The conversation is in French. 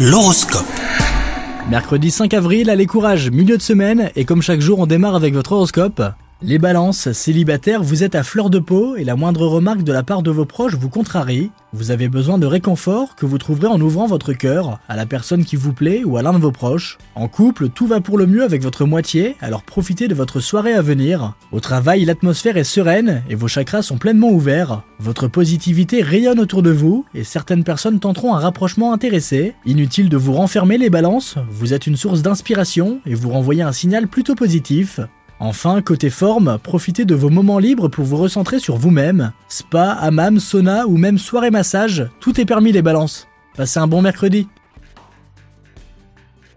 L'horoscope. Mercredi 5 avril, allez courage, milieu de semaine, et comme chaque jour on démarre avec votre horoscope. Les balances, célibataires, vous êtes à fleur de peau et la moindre remarque de la part de vos proches vous contrarie. Vous avez besoin de réconfort que vous trouverez en ouvrant votre cœur à la personne qui vous plaît ou à l'un de vos proches. En couple, tout va pour le mieux avec votre moitié, alors profitez de votre soirée à venir. Au travail, l'atmosphère est sereine et vos chakras sont pleinement ouverts. Votre positivité rayonne autour de vous et certaines personnes tenteront un rapprochement intéressé. Inutile de vous renfermer les balances, vous êtes une source d'inspiration et vous renvoyez un signal plutôt positif. Enfin, côté forme, profitez de vos moments libres pour vous recentrer sur vous-même. Spa, hammam, sauna ou même soirée massage, tout est permis les balances. Passez un bon mercredi